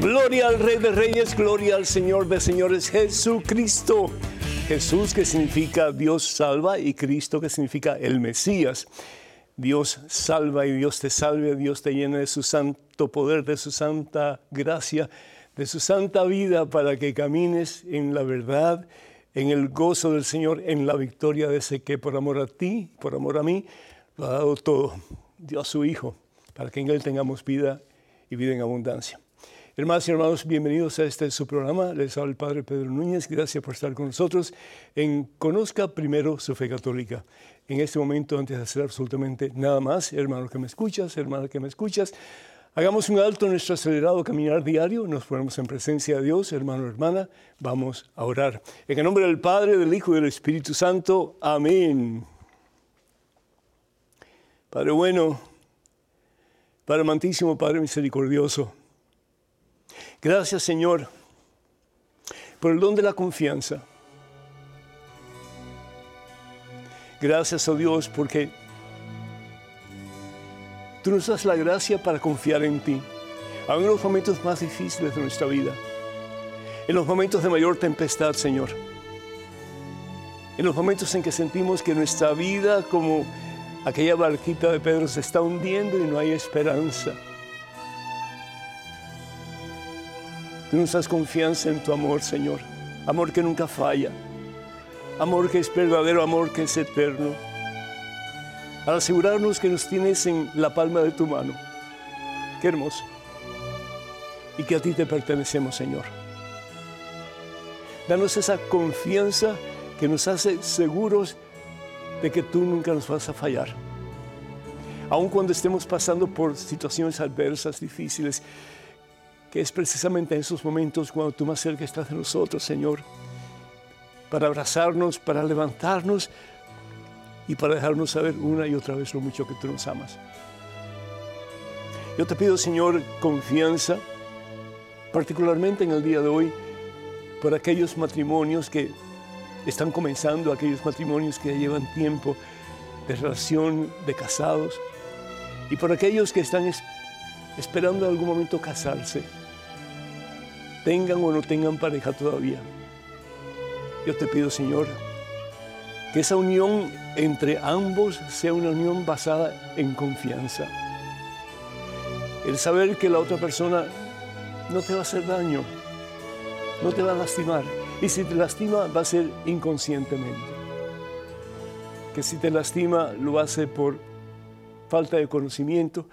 Gloria al Rey de Reyes, gloria al Señor de Señores, Jesucristo. Jesús que significa Dios salva y Cristo que significa el Mesías. Dios salva y Dios te salve, Dios te llena de su santo poder, de su santa gracia, de su santa vida para que camines en la verdad, en el gozo del Señor, en la victoria de ese que por amor a ti, por amor a mí, lo ha dado todo. Dio a su Hijo para que en Él tengamos vida y vida en abundancia. Hermanos y hermanos, bienvenidos a este su programa. Les habla el Padre Pedro Núñez. Gracias por estar con nosotros en Conozca Primero su Fe Católica. En este momento, antes de hacer absolutamente nada más, hermano que me escuchas, hermana que me escuchas, hagamos un alto en nuestro acelerado caminar diario. Nos ponemos en presencia de Dios, hermano, hermana. Vamos a orar. En el nombre del Padre, del Hijo y del Espíritu Santo. Amén. Padre bueno, Padre amantísimo, Padre misericordioso. Gracias Señor por el don de la confianza. Gracias, oh Dios, porque tú nos das la gracia para confiar en ti, aun en los momentos más difíciles de nuestra vida, en los momentos de mayor tempestad, Señor, en los momentos en que sentimos que nuestra vida, como aquella barquita de Pedro, se está hundiendo y no hay esperanza. Tú nos das confianza en tu amor, Señor. Amor que nunca falla. Amor que es verdadero, amor que es eterno. Al asegurarnos que nos tienes en la palma de tu mano. Qué hermoso. Y que a ti te pertenecemos, Señor. Danos esa confianza que nos hace seguros de que tú nunca nos vas a fallar. Aun cuando estemos pasando por situaciones adversas, difíciles, que es precisamente en esos momentos cuando tú más cerca estás de nosotros, Señor, para abrazarnos, para levantarnos y para dejarnos saber una y otra vez lo mucho que tú nos amas. Yo te pido, Señor, confianza, particularmente en el día de hoy, por aquellos matrimonios que están comenzando, aquellos matrimonios que llevan tiempo de relación, de casados, y por aquellos que están esperando en algún momento casarse tengan o no tengan pareja todavía. Yo te pido, Señor, que esa unión entre ambos sea una unión basada en confianza. El saber que la otra persona no te va a hacer daño, no te va a lastimar. Y si te lastima, va a ser inconscientemente. Que si te lastima, lo hace por falta de conocimiento,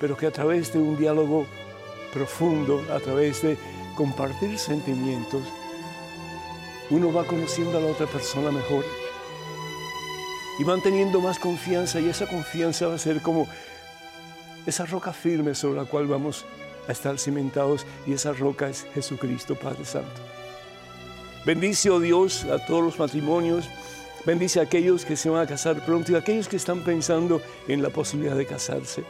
pero que a través de un diálogo profundo a través de compartir sentimientos, uno va conociendo a la otra persona mejor y van teniendo más confianza y esa confianza va a ser como esa roca firme sobre la cual vamos a estar cimentados y esa roca es Jesucristo Padre Santo. Bendice, oh Dios, a todos los matrimonios, bendice a aquellos que se van a casar pronto y a aquellos que están pensando en la posibilidad de casarse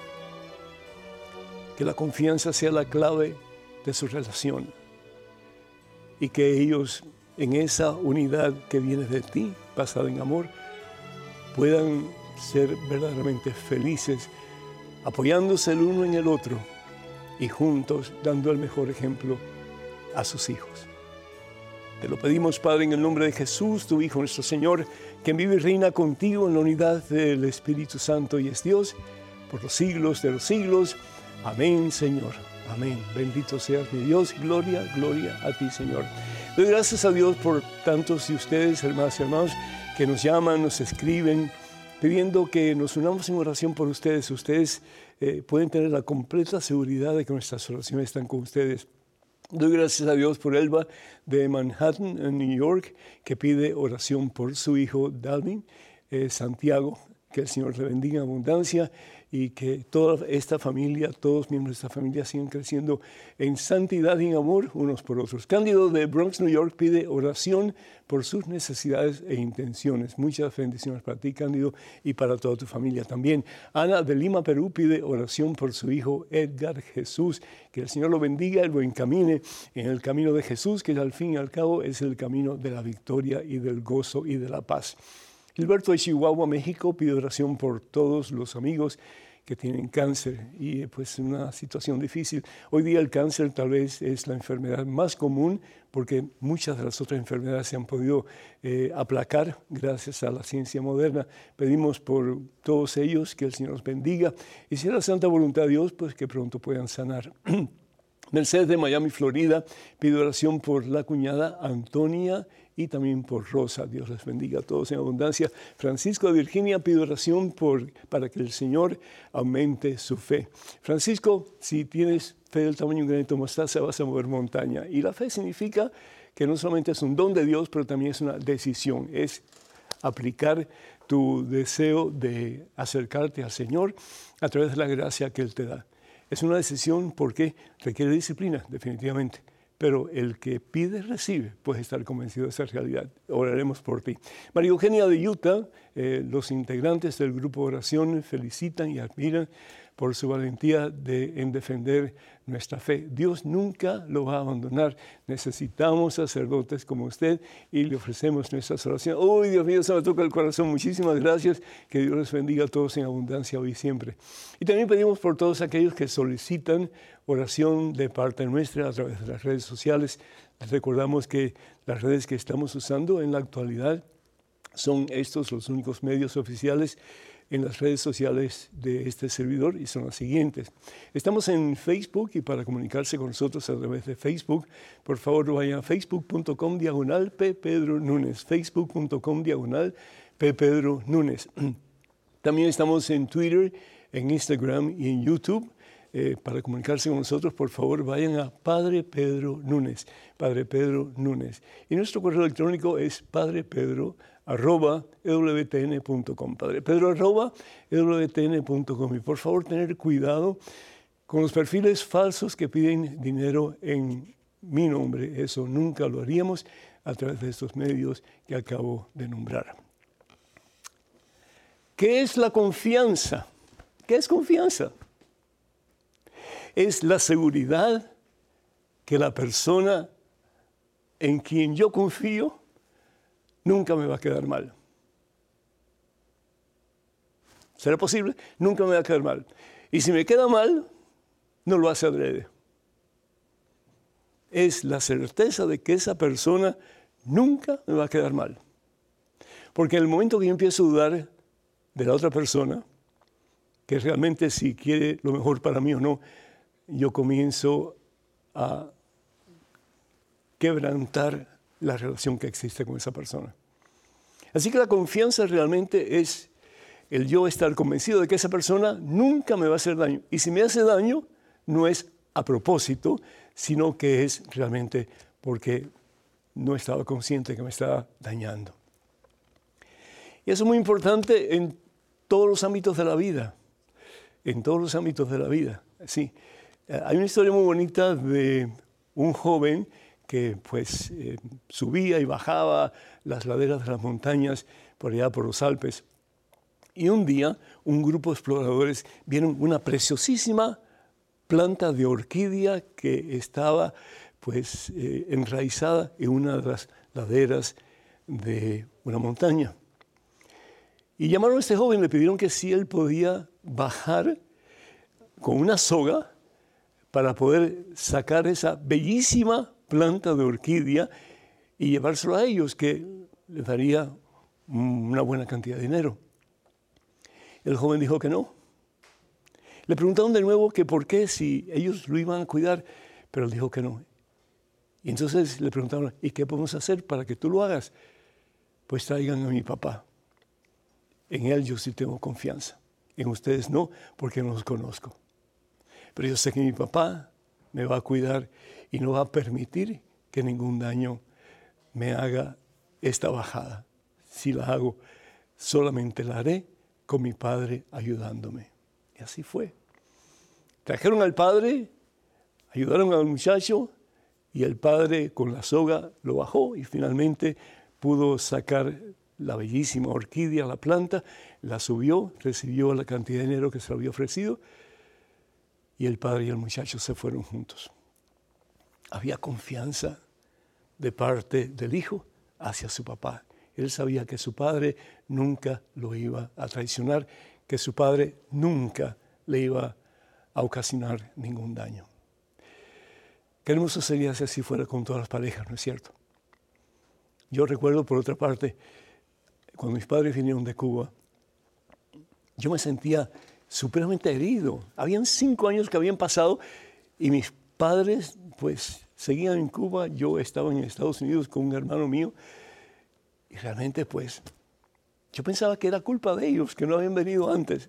que la confianza sea la clave de su relación y que ellos en esa unidad que viene de ti, basada en amor, puedan ser verdaderamente felices, apoyándose el uno en el otro y juntos dando el mejor ejemplo a sus hijos. Te lo pedimos, Padre, en el nombre de Jesús, tu Hijo, nuestro Señor, que vive y reina contigo en la unidad del Espíritu Santo y es Dios por los siglos de los siglos. Amén, Señor. Amén. Bendito seas mi Dios. Gloria, gloria a ti, Señor. Doy gracias a Dios por tantos de ustedes, hermanos y hermanos, que nos llaman, nos escriben, pidiendo que nos unamos en oración por ustedes. Ustedes eh, pueden tener la completa seguridad de que nuestras oraciones están con ustedes. Doy gracias a Dios por Elba de Manhattan, en New York, que pide oración por su hijo Dalvin, eh, Santiago. Que el Señor le bendiga en abundancia y que toda esta familia, todos miembros de esta familia sigan creciendo en santidad y en amor unos por otros. Cándido de Bronx, New York, pide oración por sus necesidades e intenciones. Muchas bendiciones para ti, Cándido, y para toda tu familia también. Ana de Lima, Perú, pide oración por su hijo Edgar Jesús. Que el Señor lo bendiga y lo encamine en el camino de Jesús, que al fin y al cabo es el camino de la victoria y del gozo y de la paz. Gilberto de Chihuahua, México, pide oración por todos los amigos que tienen cáncer y pues una situación difícil. Hoy día el cáncer tal vez es la enfermedad más común porque muchas de las otras enfermedades se han podido eh, aplacar gracias a la ciencia moderna. Pedimos por todos ellos que el Señor los bendiga y si es la santa voluntad de Dios, pues que pronto puedan sanar. Mercedes de Miami, Florida, pide oración por la cuñada Antonia y también por Rosa. Dios les bendiga a todos en abundancia. Francisco de Virginia pide oración para que el Señor aumente su fe. Francisco, si tienes fe del tamaño de un granito de mostaza, vas a mover montaña. Y la fe significa que no solamente es un don de Dios, pero también es una decisión. Es aplicar tu deseo de acercarte al Señor a través de la gracia que Él te da. Es una decisión porque requiere disciplina, definitivamente pero el que pide recibe, puede estar convencido de esa realidad. Oraremos por ti. María Eugenia de Utah, eh, los integrantes del grupo de oración felicitan y admiran por su valentía de, en defender nuestra fe. Dios nunca lo va a abandonar. Necesitamos sacerdotes como usted y le ofrecemos nuestras oraciones. ¡Uy, Dios mío, se me toca el corazón! Muchísimas gracias. Que Dios les bendiga a todos en abundancia hoy y siempre. Y también pedimos por todos aquellos que solicitan oración de parte nuestra a través de las redes sociales. Les recordamos que las redes que estamos usando en la actualidad son estos los únicos medios oficiales en las redes sociales de este servidor y son las siguientes. Estamos en Facebook y para comunicarse con nosotros a través de Facebook, por favor vaya a facebook.com diagonal P. Pedro Núñez, facebook.com diagonal P. Núñez. También estamos en Twitter, en Instagram y en YouTube. Eh, para comunicarse con nosotros, por favor, vayan a Padre Pedro Núñez, Padre Pedro Núñez. Y nuestro correo electrónico es padrepedro arroba ewtn.com, Padre Pedro arroba ewtn.com. Y por favor, tener cuidado con los perfiles falsos que piden dinero en mi nombre. Eso nunca lo haríamos a través de estos medios que acabo de nombrar. ¿Qué es la confianza? ¿Qué es confianza? Es la seguridad que la persona en quien yo confío nunca me va a quedar mal. ¿Será posible? Nunca me va a quedar mal. Y si me queda mal, no lo hace adrede. Es la certeza de que esa persona nunca me va a quedar mal. Porque en el momento que yo empiezo a dudar de la otra persona, que realmente si quiere lo mejor para mí o no, yo comienzo a quebrantar la relación que existe con esa persona. Así que la confianza realmente es el yo estar convencido de que esa persona nunca me va a hacer daño. Y si me hace daño, no es a propósito, sino que es realmente porque no estaba consciente que me estaba dañando. Y eso es muy importante en todos los ámbitos de la vida, en todos los ámbitos de la vida. Sí. Hay una historia muy bonita de un joven que pues eh, subía y bajaba las laderas de las montañas por allá por los Alpes. Y un día un grupo de exploradores vieron una preciosísima planta de orquídea que estaba pues eh, enraizada en una de las laderas de una montaña. Y llamaron a este joven, le pidieron que si él podía bajar con una soga para poder sacar esa bellísima planta de orquídea y llevárselo a ellos, que les daría una buena cantidad de dinero. El joven dijo que no. Le preguntaron de nuevo que por qué, si ellos lo iban a cuidar, pero él dijo que no. Y entonces le preguntaron, ¿y qué podemos hacer para que tú lo hagas? Pues traigan a mi papá. En él yo sí tengo confianza. En ustedes no, porque no los conozco. Pero yo sé que mi papá me va a cuidar y no va a permitir que ningún daño me haga esta bajada. Si la hago, solamente la haré con mi Padre ayudándome. Y así fue. Trajeron al padre, ayudaron al muchacho y el padre con la soga lo bajó y finalmente pudo sacar la bellísima orquídea, la planta, la subió, recibió la cantidad de dinero que se le había ofrecido y el padre y el muchacho se fueron juntos. Había confianza de parte del hijo hacia su papá. Él sabía que su padre nunca lo iba a traicionar, que su padre nunca le iba a ocasionar ningún daño. Qué hermoso sería si así fuera con todas las parejas, ¿no es cierto? Yo recuerdo, por otra parte, cuando mis padres vinieron de Cuba, yo me sentía supremamente herido. Habían cinco años que habían pasado y mis padres, pues, seguían en Cuba. Yo estaba en Estados Unidos con un hermano mío y realmente, pues, yo pensaba que era culpa de ellos, que no habían venido antes.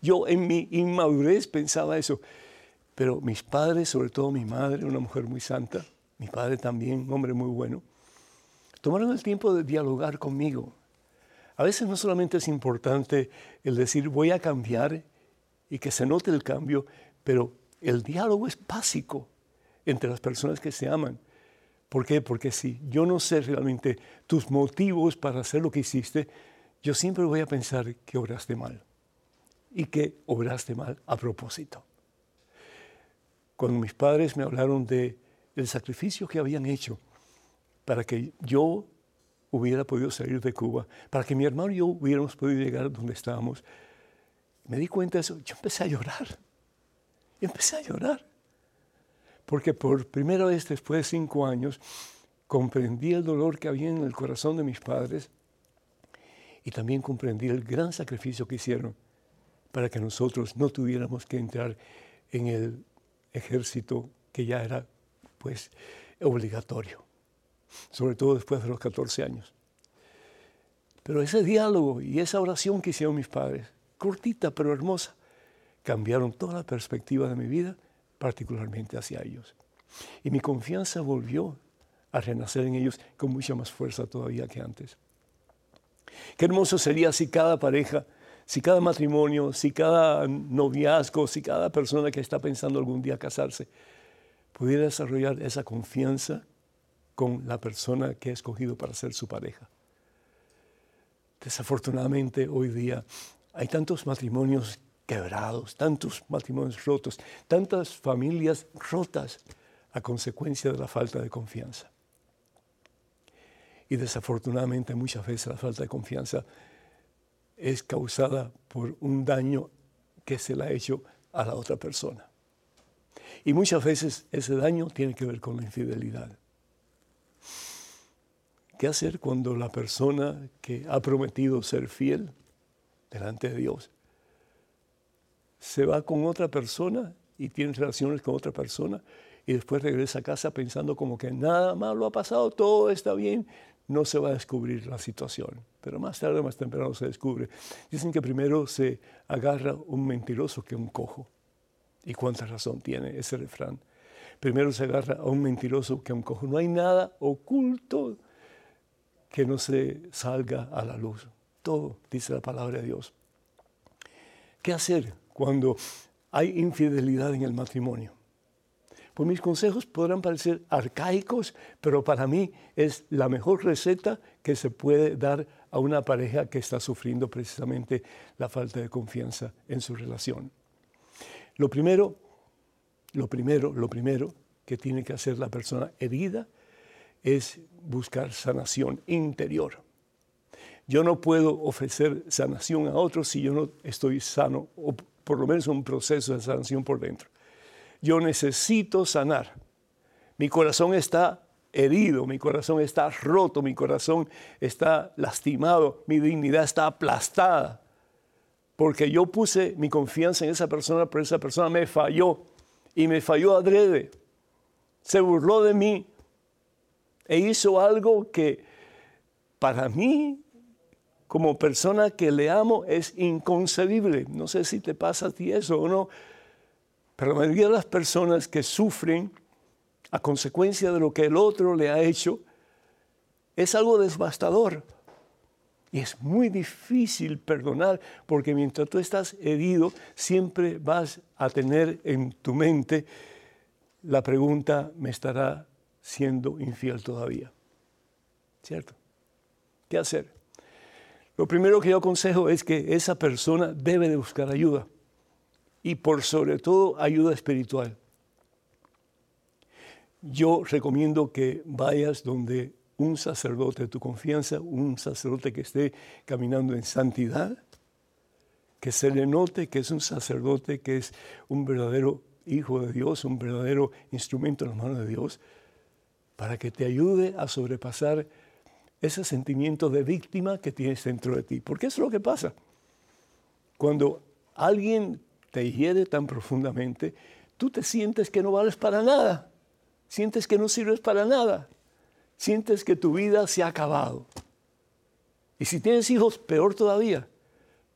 Yo en mi inmadurez pensaba eso. Pero mis padres, sobre todo mi madre, una mujer muy santa, mi padre también, un hombre muy bueno, tomaron el tiempo de dialogar conmigo. A veces no solamente es importante el decir voy a cambiar y que se note el cambio, pero el diálogo es básico entre las personas que se aman. ¿Por qué? Porque si yo no sé realmente tus motivos para hacer lo que hiciste, yo siempre voy a pensar que obraste mal y que obraste mal a propósito. Cuando mis padres me hablaron de el sacrificio que habían hecho para que yo hubiera podido salir de Cuba, para que mi hermano y yo hubiéramos podido llegar donde estábamos, me di cuenta de eso, yo empecé a llorar. Empecé a llorar porque por primera vez después de cinco años comprendí el dolor que había en el corazón de mis padres y también comprendí el gran sacrificio que hicieron para que nosotros no tuviéramos que entrar en el ejército que ya era pues obligatorio, sobre todo después de los 14 años. Pero ese diálogo y esa oración que hicieron mis padres, cortita pero hermosa, cambiaron toda la perspectiva de mi vida particularmente hacia ellos. Y mi confianza volvió a renacer en ellos con mucha más fuerza todavía que antes. Qué hermoso sería si cada pareja, si cada matrimonio, si cada noviazgo, si cada persona que está pensando algún día casarse, pudiera desarrollar esa confianza con la persona que ha escogido para ser su pareja. Desafortunadamente hoy día hay tantos matrimonios quebrados, tantos matrimonios rotos, tantas familias rotas a consecuencia de la falta de confianza. Y desafortunadamente muchas veces la falta de confianza es causada por un daño que se le ha hecho a la otra persona. Y muchas veces ese daño tiene que ver con la infidelidad. ¿Qué hacer cuando la persona que ha prometido ser fiel delante de Dios se va con otra persona y tiene relaciones con otra persona y después regresa a casa pensando como que nada malo ha pasado, todo está bien, no se va a descubrir la situación. Pero más tarde o más temprano se descubre. Dicen que primero se agarra un mentiroso que un cojo. ¿Y cuánta razón tiene ese refrán? Primero se agarra a un mentiroso que un cojo. No hay nada oculto que no se salga a la luz. Todo, dice la palabra de Dios. ¿Qué hacer cuando hay infidelidad en el matrimonio. Pues mis consejos podrán parecer arcaicos, pero para mí es la mejor receta que se puede dar a una pareja que está sufriendo precisamente la falta de confianza en su relación. Lo primero, lo primero, lo primero que tiene que hacer la persona herida es buscar sanación interior. Yo no puedo ofrecer sanación a otros si yo no estoy sano por lo menos un proceso de sanación por dentro. Yo necesito sanar. Mi corazón está herido, mi corazón está roto, mi corazón está lastimado, mi dignidad está aplastada. Porque yo puse mi confianza en esa persona, pero esa persona me falló y me falló adrede. Se burló de mí e hizo algo que para mí como persona que le amo es inconcebible. No sé si te pasa a ti eso o no, pero la mayoría de las personas que sufren a consecuencia de lo que el otro le ha hecho es algo devastador. Y es muy difícil perdonar porque mientras tú estás herido, siempre vas a tener en tu mente la pregunta, ¿me estará siendo infiel todavía? ¿Cierto? ¿Qué hacer? Lo primero que yo aconsejo es que esa persona debe de buscar ayuda y por sobre todo ayuda espiritual. Yo recomiendo que vayas donde un sacerdote de tu confianza, un sacerdote que esté caminando en santidad, que se le note que es un sacerdote, que es un verdadero hijo de Dios, un verdadero instrumento en las manos de Dios, para que te ayude a sobrepasar ese sentimiento de víctima que tienes dentro de ti. Porque eso es lo que pasa. Cuando alguien te hiere tan profundamente, tú te sientes que no vales para nada, sientes que no sirves para nada, sientes que tu vida se ha acabado. Y si tienes hijos, peor todavía.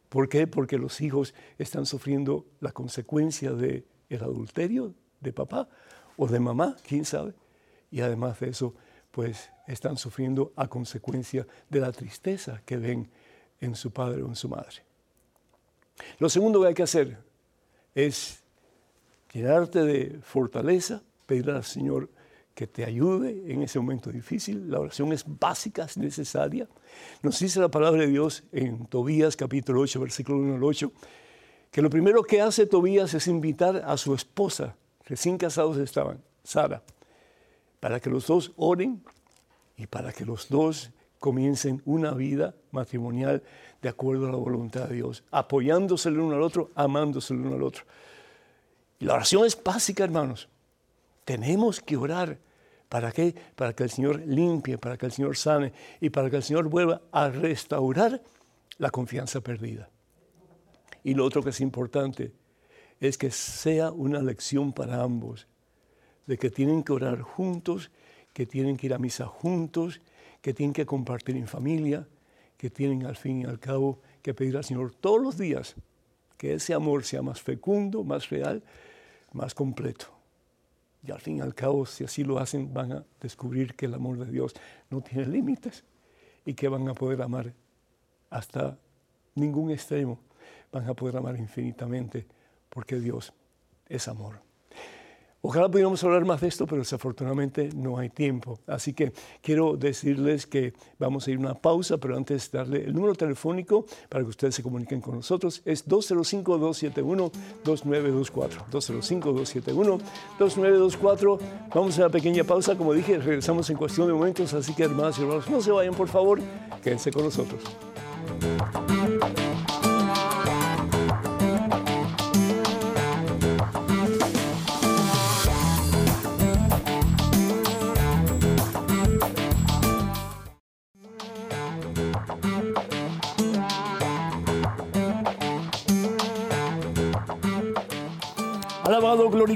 ¿Por qué? Porque los hijos están sufriendo la consecuencia del el adulterio de papá o de mamá, quién sabe. Y además de eso, pues están sufriendo a consecuencia de la tristeza que ven en su padre o en su madre. Lo segundo que hay que hacer es llenarte de fortaleza, pedirle al Señor que te ayude en ese momento difícil. La oración es básica, es necesaria. Nos dice la palabra de Dios en Tobías capítulo 8, versículo 1 al 8, que lo primero que hace Tobías es invitar a su esposa, recién casados estaban, Sara, para que los dos oren y para que los dos comiencen una vida matrimonial de acuerdo a la voluntad de Dios, apoyándose el uno al otro, amándose el uno al otro. Y la oración es básica, hermanos. Tenemos que orar. ¿Para qué? Para que el Señor limpie, para que el Señor sane y para que el Señor vuelva a restaurar la confianza perdida. Y lo otro que es importante es que sea una lección para ambos de que tienen que orar juntos, que tienen que ir a misa juntos, que tienen que compartir en familia, que tienen al fin y al cabo que pedir al Señor todos los días que ese amor sea más fecundo, más real, más completo. Y al fin y al cabo, si así lo hacen, van a descubrir que el amor de Dios no tiene límites y que van a poder amar hasta ningún extremo, van a poder amar infinitamente porque Dios es amor. Ojalá pudiéramos hablar más de esto, pero desafortunadamente no hay tiempo. Así que quiero decirles que vamos a ir a una pausa, pero antes darle el número telefónico para que ustedes se comuniquen con nosotros. Es 205-271-2924. 205-271-2924. Vamos a una pequeña pausa. Como dije, regresamos en cuestión de momentos. Así que, hermanos y hermanos, no se vayan, por favor. Quédense con nosotros.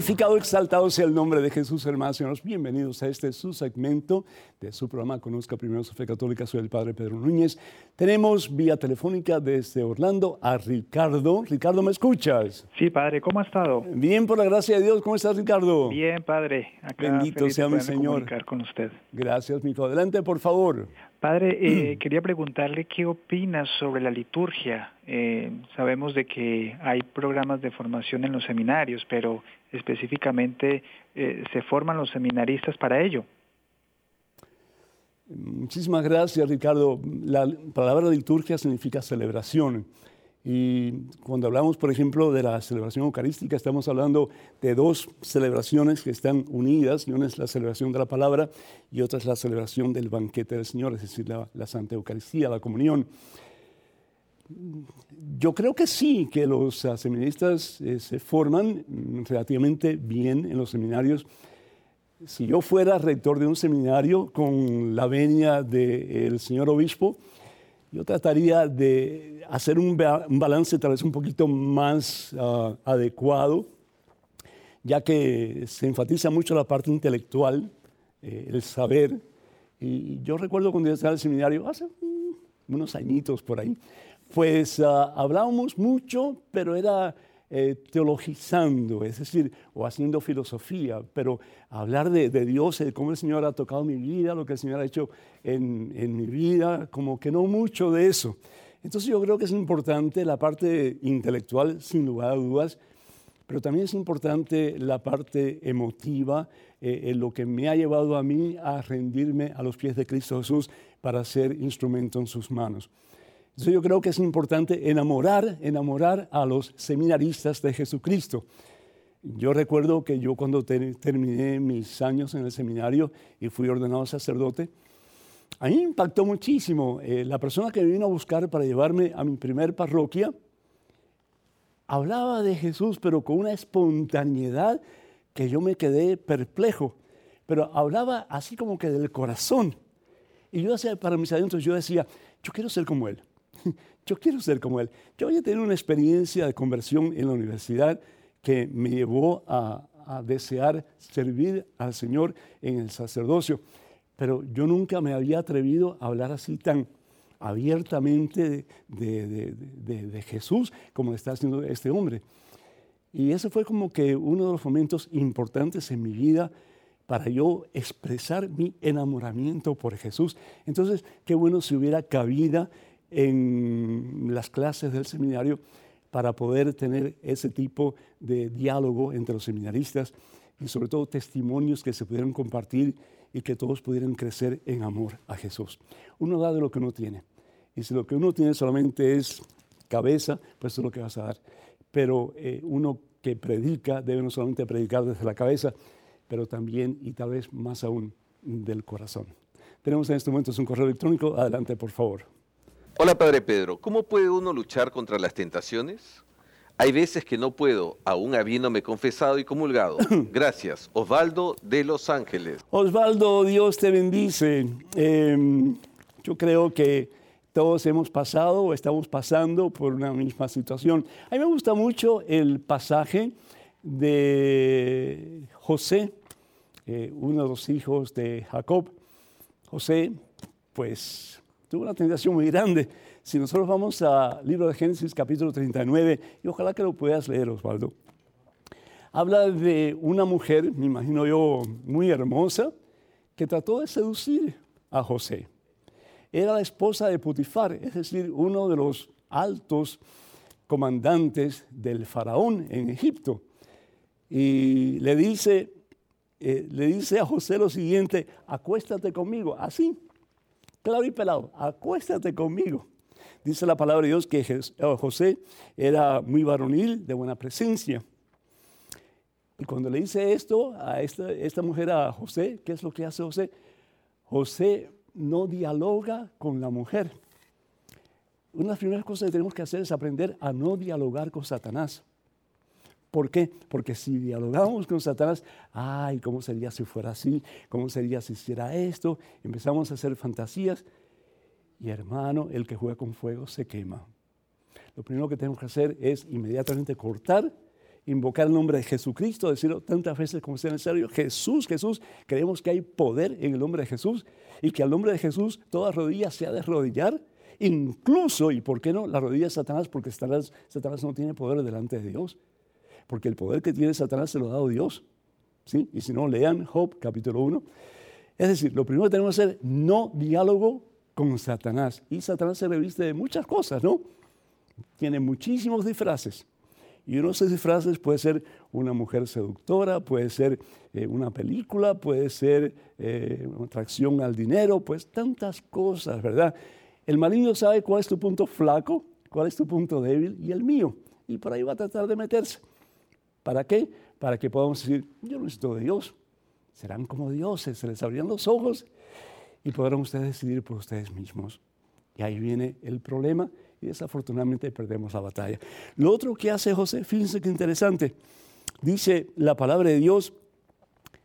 Glorificado, exaltado sea el nombre de Jesús, hermanos y hermanos. Bienvenidos a este su segmento de su programa Conozca Primero su Fe Católica. Soy el Padre Pedro Núñez. Tenemos vía telefónica desde Orlando a Ricardo. Ricardo, ¿me escuchas? Sí, Padre, ¿cómo ha estado? Bien, por la gracia de Dios. ¿Cómo estás, Ricardo? Bien, Padre. Bendito sea mi Señor. con usted. Gracias, mi hijo. Adelante, por favor. Padre, eh, quería preguntarle qué opina sobre la liturgia. Eh, sabemos de que hay programas de formación en los seminarios, pero específicamente eh, se forman los seminaristas para ello. Muchísimas gracias, Ricardo. La palabra liturgia significa celebración. Y cuando hablamos, por ejemplo, de la celebración eucarística, estamos hablando de dos celebraciones que están unidas. una es la celebración de la palabra y otra es la celebración del banquete del Señor, es decir, la, Santa Eucaristía, la comunión. Yo creo que sí, que los seminaristas eh, se forman relativamente bien en los seminarios. Si yo fuera rector de un seminario con la venia del señor obispo, yo trataría de hacer un, balance tal vez un poquito más ah, adecuado, ya que se enfatiza mucho la parte intelectual, eh, el saber. Y yo recuerdo cuando yo estaba en el seminario, hace unos añitos por ahí, pues ah, hablábamos mucho, pero era eh, teologizando, es decir, o haciendo filosofía, pero hablar de, Dios, de cómo el Señor ha tocado mi vida, lo que el Señor ha hecho en, mi vida, como que no mucho de eso. Entonces yo creo que es importante la parte intelectual, sin lugar a dudas, pero también es importante la parte emotiva, eh, en lo que me ha llevado a mí a rendirme a los pies de Cristo Jesús para ser instrumento en sus manos. Entonces yo creo que es importante enamorar, enamorar a los seminaristas de Jesucristo. Yo recuerdo que yo cuando terminé mis años en el seminario y fui ordenado sacerdote, a mí me impactó muchísimo. Eh, la persona que me vino a buscar para llevarme a mi primer parroquia hablaba de Jesús, pero con una espontaneidad que yo me quedé perplejo. Pero hablaba así como que del corazón. Y yo hacía, para mis adentros, yo decía, yo quiero ser como él. Yo quiero ser como él. Yo había tenido una experiencia de conversión en la universidad que me llevó a, desear servir al Señor en el sacerdocio. Pero yo nunca me había atrevido a hablar así tan abiertamente de, Jesús como está haciendo este hombre. Y ese fue como que uno de los momentos importantes en mi vida para yo expresar mi enamoramiento por Jesús. Entonces, qué bueno si hubiera cabida en las clases del seminario para poder tener ese tipo de diálogo entre los seminaristas y sobre todo testimonios que se pudieran compartir y que todos pudieran crecer en amor a Jesús. Uno da de lo que uno tiene. Y si lo que uno tiene solamente es cabeza, pues es lo que vas a dar. Pero eh, uno que predica debe no solamente predicar desde la cabeza, pero también y tal vez más aún del corazón. Tenemos en este momento un correo electrónico. Adelante, por favor. Hola Padre Pedro, ¿cómo puede uno luchar contra las tentaciones? Hay veces que no puedo, aún habiéndome confesado y comulgado. Gracias. Osvaldo de Los Ángeles. Osvaldo, Dios te bendice. Em, yo creo que todos hemos pasado o estamos pasando por una misma situación. A mí me gusta mucho el pasaje de José, eh, uno de los hijos de Jacob. José, pues tuvo una tentación muy grande. Si nosotros vamos al libro de Génesis capítulo 39, y ojalá que lo puedas leer, Osvaldo, habla de una mujer, me imagino yo, muy hermosa, que trató de seducir a José. Era la esposa de Putifar, es decir, uno de los altos comandantes del faraón en Egipto. Y le dice, eh, le dice a José lo siguiente, acuéstate conmigo, así, claro y pelado, acuéstate conmigo. Dice la palabra de Dios que eh, José era muy varonil, de buena presencia. Y cuando le dice esto a esta, esta mujer, a José, ¿qué es lo que hace José? José no dialoga con la mujer. Una de las primeras cosas que tenemos que hacer es aprender a no dialogar con Satanás. ¿Por qué? Porque si dialogamos con Satanás, ay, ¿cómo sería si fuera así? ¿Cómo sería si hiciera esto? Empezamos a hacer fantasías y hermano, el que juega con fuego se quema. Lo primero que tenemos que hacer es inmediatamente cortar, invocar el nombre de Jesucristo, decirlo tantas veces como sea necesario, Jesús, Jesús, creemos que hay poder en el nombre de Jesús y que al nombre de Jesús toda rodilla se ha de arrodillar, incluso, y por qué no, la rodilla de Satanás, porque Satanás, Satanás no tiene poder delante de Dios porque el poder que tiene Satanás se lo ha dado Dios. ¿sí? Y si no, lean Job capítulo 1. Es decir, lo primero que tenemos que hacer, no diálogo con Satanás. Y Satanás se reviste de muchas cosas, ¿no? Tiene muchísimos disfraces. Y uno de esos disfraces puede ser una mujer seductora, puede ser eh, una película, puede ser eh, una atracción al dinero, pues tantas cosas, ¿verdad? El maligno sabe cuál es tu punto flaco, cuál es tu punto débil y el mío. Y por ahí va a tratar de meterse. ¿Para qué? Para que podamos decir, yo no necesito de Dios. Serán como dioses, se les abrirán los ojos y podrán ustedes decidir por ustedes mismos. Y ahí viene el problema y desafortunadamente perdemos la batalla. Lo otro que hace José, fíjense qué interesante, dice la palabra de Dios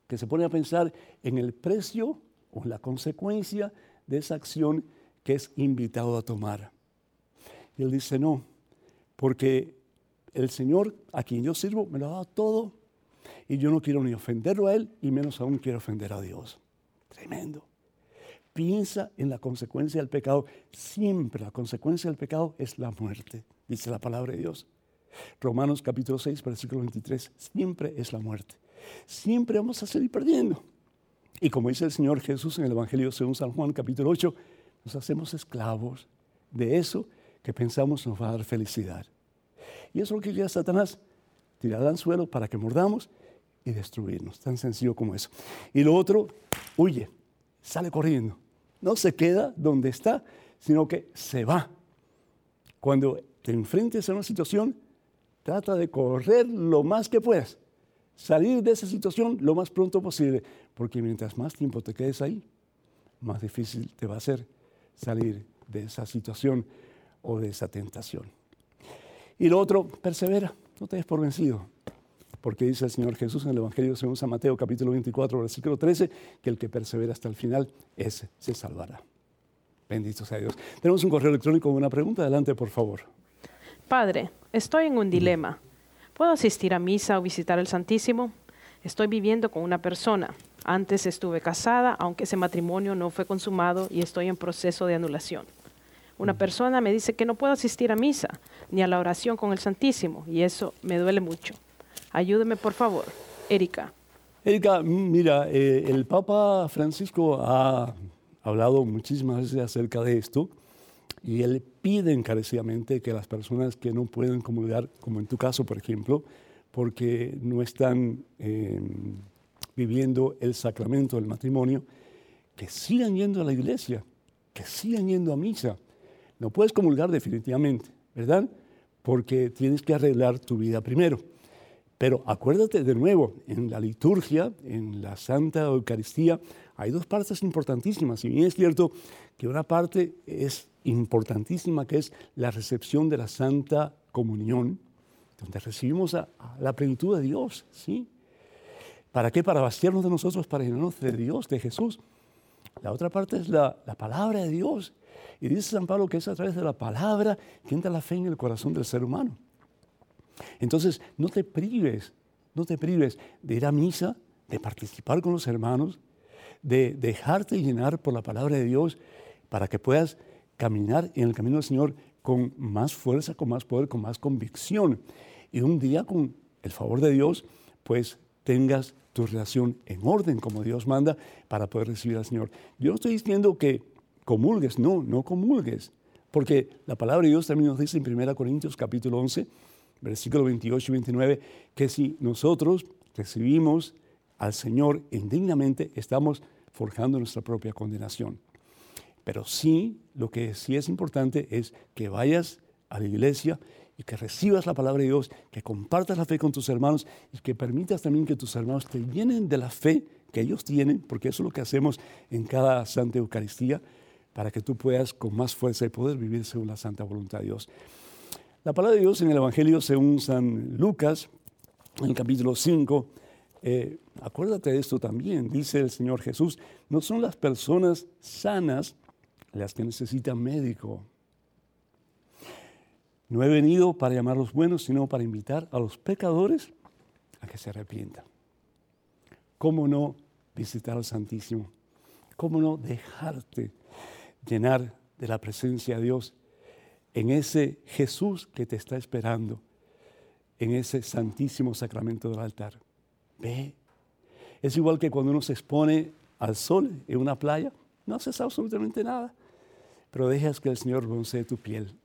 que se pone a pensar en el precio o la consecuencia de esa acción que es invitado a tomar. Y él dice, no, porque el Señor a quien yo sirvo me lo ha dado todo y yo no quiero ni ofenderlo a Él y menos aún quiero ofender a Dios. Tremendo. Piensa en la consecuencia del pecado. Siempre la consecuencia del pecado es la muerte, dice la palabra de Dios. Romanos capítulo 6, versículo 23, siempre es la muerte. Siempre vamos a salir perdiendo. Y como dice el Señor Jesús en el Evangelio según San Juan capítulo 8, nos hacemos esclavos de eso que pensamos nos va a dar felicidad. Y eso es lo que quería Satanás, tirar al suelo para que mordamos y destruirnos. Tan sencillo como eso. Y lo otro, huye, sale corriendo. No se queda donde está, sino que se va. Cuando te enfrentes a una situación, trata de correr lo más que puedas. Salir de esa situación lo más pronto posible, porque mientras más tiempo te quedes ahí, más difícil te va a ser salir de esa situación o de esa tentación. Y lo otro, persevera, no te des por vencido, porque dice el Señor Jesús en el Evangelio según San Mateo capítulo 24, versículo 13, que el que persevera hasta el final, ese se salvará. Bendito sea Dios. Tenemos un correo electrónico con una pregunta. Adelante, por favor. Padre, estoy en un dilema. ¿Puedo asistir a misa o visitar el Santísimo? Estoy viviendo con una persona. Antes estuve casada, aunque ese matrimonio no fue consumado y estoy en proceso de anulación. Una persona me dice que no puedo asistir a misa ni a la oración con el Santísimo y eso me duele mucho. Ayúdeme, por favor. Erika. Erika, mira, eh, el Papa Francisco ha hablado muchísimas veces acerca de esto y él pide encarecidamente que las personas que no pueden comulgar, como en tu caso, por ejemplo, porque no están em, viviendo el sacramento del matrimonio, que sigan yendo a la iglesia, que sigan yendo a misa. No puedes comulgar definitivamente, ¿verdad? Porque tienes que arreglar tu vida primero. Pero acuérdate de nuevo, en la liturgia, en la Santa Eucaristía, hay dos partes importantísimas. Si bien es cierto que una parte es importantísima, que es la recepción de la Santa Comunión, donde recibimos la plenitud de Dios, ¿sí? ¿Para qué? Para vaciarnos de nosotros, para llenarnos de Dios, de Jesús. La otra parte es la, la palabra de Dios. Y dice San Pablo que es a través de la palabra que entra la fe en el corazón del ser humano. Entonces, no te prives, no te prives de ir a misa, de participar con los hermanos, de dejarte llenar por la palabra de Dios para que puedas caminar en el camino del Señor con más fuerza, con más poder, con más convicción. Y un día con el favor de Dios, pues tengas tu relación en orden como Dios manda para poder recibir al Señor. Yo no estoy diciendo que comulgues, no, no comulgues, porque la palabra de Dios también nos dice en 1 Corintios capítulo 11, versículo 28 y 29, que si nosotros recibimos al Señor indignamente, estamos forjando nuestra propia condenación. Pero sí, lo que sí es importante es que vayas a la iglesia y que recibas la palabra de Dios, que compartas la fe con tus hermanos y que permitas también que tus hermanos te llenen de la fe que ellos tienen, porque eso es lo que hacemos en cada Santa Eucaristía, para que tú puedas con más fuerza y poder vivir según la santa voluntad de Dios. La palabra de Dios en el Evangelio según San Lucas, en el capítulo 5, eh, acuérdate de esto también, dice el Señor Jesús, no son las personas sanas las que necesitan médico. No he venido para llamar a los buenos, sino para invitar a los pecadores a que se arrepientan. ¿Cómo no visitar al Santísimo? ¿Cómo no dejarte llenar de la presencia de Dios en ese Jesús que te está esperando, en ese santísimo sacramento del altar. Ve. Es igual que cuando uno se expone al sol en una playa, no haces absolutamente nada, pero dejas que el Señor broncee tu piel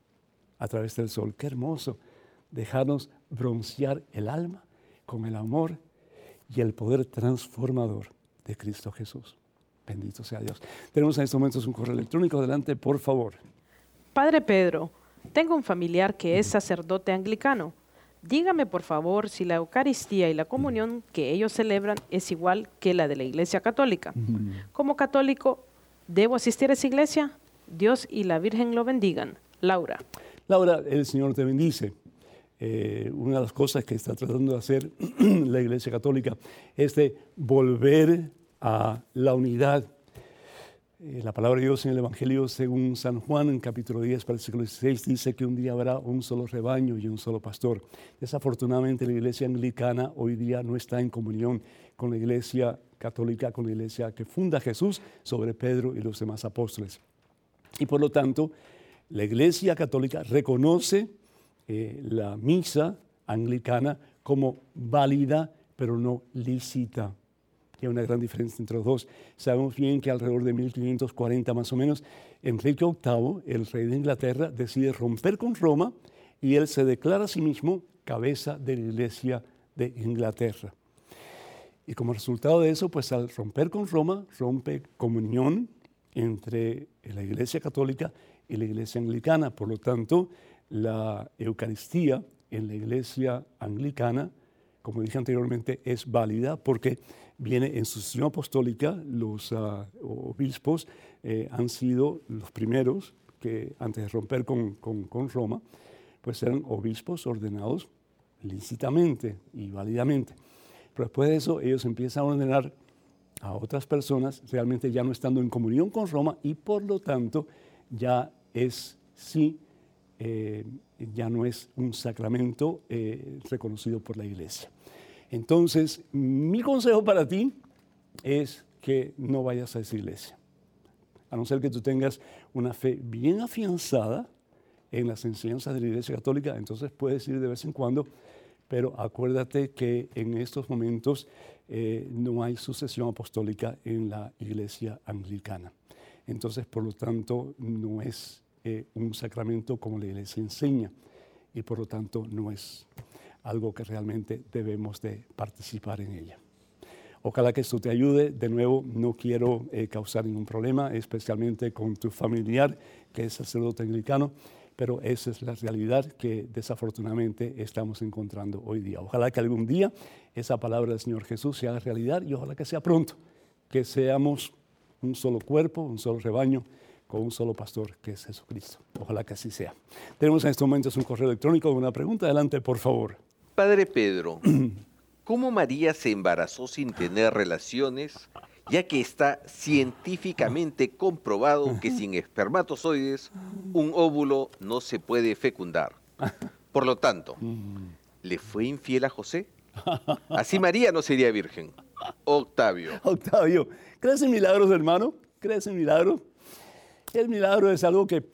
a través del sol. Qué hermoso dejarnos broncear el alma con el amor y el poder transformador de Cristo Jesús. Bendito sea Dios. Tenemos en estos momentos un correo electrónico. Adelante, por favor. Padre Pedro, tengo un familiar que es sacerdote anglicano. Dígame, por favor, si la Eucaristía y la comunión que ellos celebran es igual que la de la Iglesia Católica. Como católico, ¿debo asistir a esa iglesia? Dios y la Virgen lo bendigan. Laura. Laura, el Señor te bendice. Eh, una de las cosas que está tratando de hacer la Iglesia Católica es de volver a la unidad eh, la palabra de Dios en el Evangelio según San Juan en capítulo 10, versículo 16 dice que un día habrá un solo rebaño y un solo pastor. Desafortunadamente la iglesia anglicana hoy día no está en comunión con la iglesia católica, con la iglesia que funda Jesús sobre Pedro y los demás apóstoles. Y por lo tanto, la iglesia católica reconoce eh, la misa anglicana como válida, pero no lícita. Hay una gran diferencia entre los dos. Sabemos bien que alrededor de 1540 más o menos, Enrique VIII, el rey de Inglaterra, decide romper con Roma y él se declara a sí mismo cabeza de la Iglesia de Inglaterra. Y como resultado de eso, pues al romper con Roma, rompe comunión entre la Iglesia Católica y la Iglesia Anglicana. Por lo tanto, la Eucaristía en la Iglesia Anglicana, como dije anteriormente, es válida porque viene en su sucesión apostólica, los ah, obispos eh, han sido los primeros que antes de romper con, Roma, pues eran obispos ordenados lícitamente y válidamente. Pero después de eso ellos empiezan a ordenar a otras personas, realmente ya no estando en comunión con Roma y por lo tanto ya es sí, eh, ya no es un sacramento eh, reconocido por la iglesia. Entonces, mi consejo para ti es que no vayas a esa iglesia, a no ser que tú tengas una fe bien afianzada en las enseñanzas de la Iglesia Católica, entonces puedes ir de vez en cuando, pero acuérdate que en estos momentos eh, no hay sucesión apostólica en la Iglesia Anglicana. Entonces, por lo tanto, no es eh, un sacramento como la Iglesia enseña y por lo tanto no es algo que realmente debemos de participar en ella. Ojalá que esto te ayude. De nuevo, no quiero eh, causar ningún problema, especialmente con tu familiar que es sacerdote anglicano pero esa es la realidad que desafortunadamente estamos encontrando hoy día. Ojalá que algún día esa palabra del Señor Jesús se haga realidad y ojalá que sea pronto, que seamos un solo cuerpo, un solo rebaño, con un solo pastor que es Jesucristo. Ojalá que así sea. Tenemos en estos momentos un correo electrónico con una pregunta. Adelante, por favor. Padre Pedro, ¿cómo María se embarazó sin tener relaciones ya que está científicamente comprobado que sin espermatozoides un óvulo no se puede fecundar. Por lo tanto, ¿le fue infiel a José? Así María no sería virgen. Octavio. Octavio, ¿crees en milagros, hermano? ¿Crees en milagros? El milagro es algo que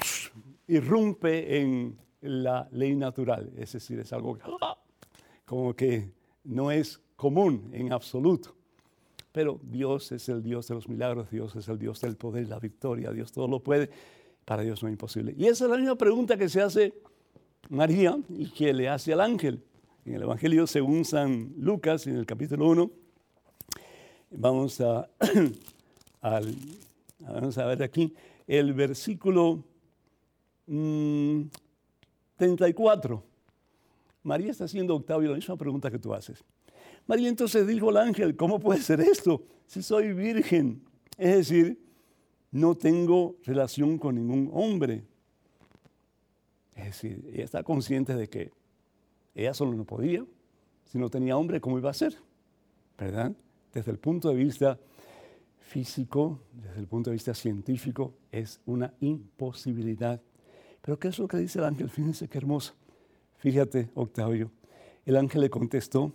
irrumpe en la ley natural, es decir, es algo como que no es común en absoluto. Pero Dios es el Dios de los milagros, Dios es el Dios del poder, la victoria, Dios todo lo puede. Para Dios no es imposible. Y esa es la misma pregunta que se hace María y que le hace al ángel. En el Evangelio según San Lucas, en el capítulo 1, vamos a, vamos a ver aquí el versículo 34. María está haciendo, Octavio, la misma pregunta que tú haces. María entonces dijo al ángel, ¿cómo puede ser esto si soy virgen? Es decir, no tengo relación con ningún hombre. Es decir, ella está consciente de que ella solo no podía. Si no tenía hombre, ¿cómo iba a ser? ¿Verdad? Desde el punto de vista físico, desde el punto de vista científico, es una imposibilidad. Pero ¿qué es lo que dice el ángel? Fíjense qué hermoso. Fíjate, Octavio. El ángel le contestó,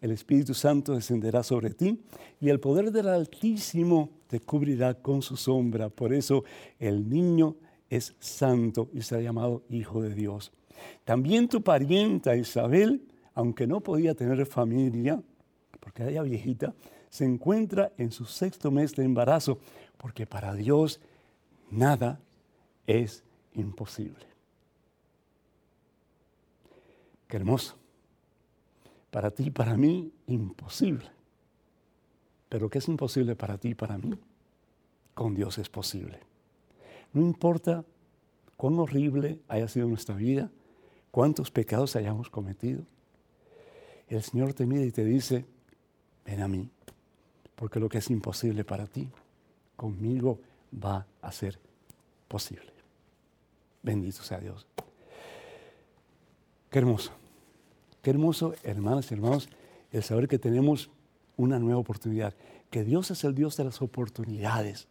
el Espíritu Santo descenderá sobre ti y el poder del Altísimo te cubrirá con su sombra. Por eso el niño es santo y será llamado Hijo de Dios. También tu parienta Isabel, aunque no podía tener familia, porque era viejita, se encuentra en su sexto mes de embarazo, porque para Dios nada es imposible. Qué hermoso. Para ti y para mí, imposible. Pero ¿qué es imposible para ti y para mí? Con Dios es posible. No importa cuán horrible haya sido nuestra vida, cuántos pecados hayamos cometido. El Señor te mira y te dice, ven a mí, porque lo que es imposible para ti, conmigo va a ser posible. Bendito sea Dios. Qué hermoso. Qué hermoso, hermanas y hermanos, el saber que tenemos una nueva oportunidad, que Dios es el Dios de las oportunidades,